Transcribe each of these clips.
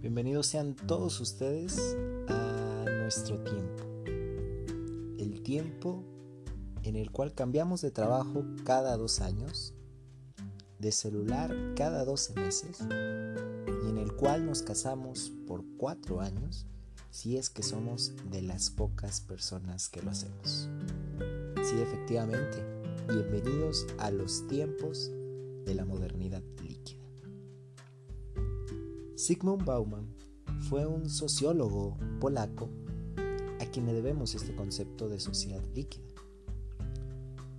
Bienvenidos sean todos ustedes a nuestro tiempo. El tiempo en el cual cambiamos de trabajo cada dos años, de celular cada 12 meses y en el cual nos casamos por cuatro años si es que somos de las pocas personas que lo hacemos. Sí, efectivamente, bienvenidos a los tiempos de la modernidad. Sigmund Bauman fue un sociólogo polaco a quien le debemos este concepto de sociedad líquida.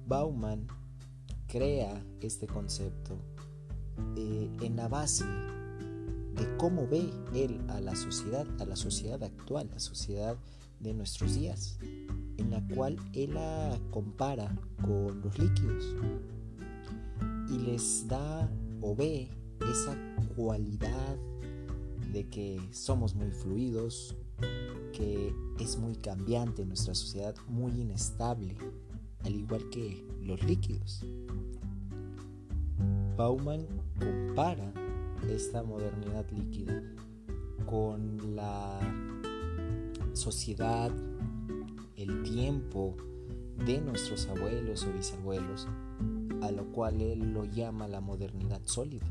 Bauman crea este concepto eh, en la base de cómo ve él a la sociedad, a la sociedad actual, la sociedad de nuestros días, en la cual él la compara con los líquidos y les da o ve esa cualidad de que somos muy fluidos, que es muy cambiante nuestra sociedad, muy inestable, al igual que los líquidos. Bauman compara esta modernidad líquida con la sociedad, el tiempo de nuestros abuelos o bisabuelos, a lo cual él lo llama la modernidad sólida,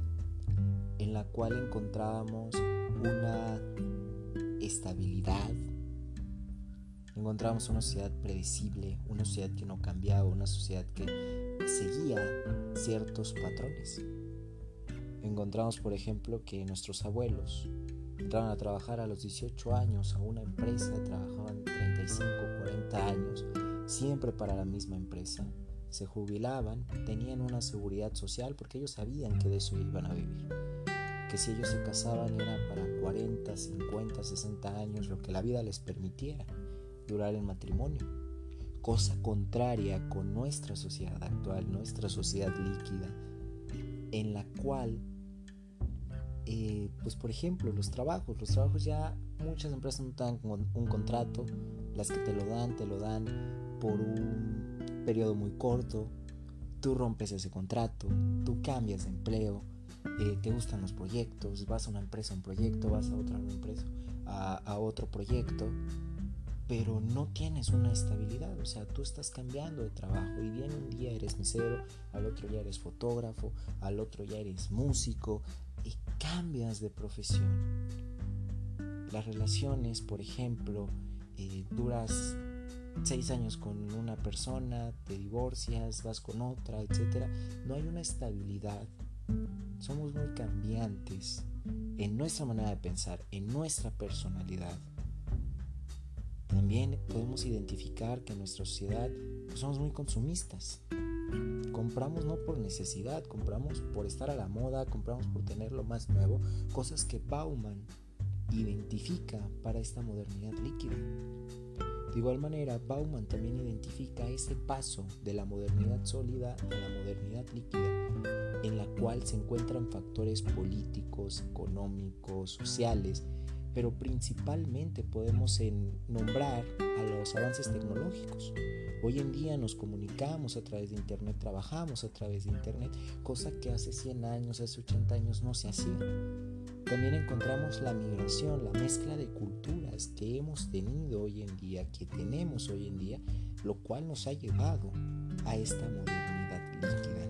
en la cual encontrábamos una estabilidad, encontramos una sociedad predecible, una sociedad que no cambiaba, una sociedad que seguía ciertos patrones. Encontramos, por ejemplo, que nuestros abuelos entraban a trabajar a los 18 años a una empresa, trabajaban 35, 40 años, siempre para la misma empresa, se jubilaban, tenían una seguridad social porque ellos sabían que de eso iban a vivir que si ellos se casaban era para 40, 50, 60 años, lo que la vida les permitiera durar el matrimonio. Cosa contraria con nuestra sociedad actual, nuestra sociedad líquida, en la cual, eh, pues por ejemplo, los trabajos, los trabajos ya muchas empresas no te dan un contrato, las que te lo dan, te lo dan por un periodo muy corto, tú rompes ese contrato, tú cambias de empleo, eh, te gustan los proyectos, vas a una empresa, un proyecto, vas a otra empresa, a, otro proyecto, pero no tienes una estabilidad, o sea, tú estás cambiando de trabajo y bien un día eres mesero, al otro ya eres fotógrafo, al otro ya eres músico y cambias de profesión. Las relaciones, por ejemplo, eh, duras seis años con una persona, te divorcias, vas con otra, etc. No hay una estabilidad somos muy cambiantes en nuestra manera de pensar, en nuestra personalidad. También podemos identificar que en nuestra sociedad pues, somos muy consumistas. Compramos no por necesidad, compramos por estar a la moda, compramos por tener lo más nuevo, cosas que Bauman identifica para esta modernidad líquida. De igual manera, Bauman también identifica ese paso de la modernidad sólida a la modernidad líquida en la cual se encuentran factores políticos, económicos, sociales, pero principalmente podemos nombrar a los avances tecnológicos. Hoy en día nos comunicamos a través de Internet, trabajamos a través de Internet, cosa que hace 100 años, hace 80 años no se hacía. También encontramos la migración, la mezcla de culturas que hemos tenido hoy en día, que tenemos hoy en día, lo cual nos ha llevado a esta modernidad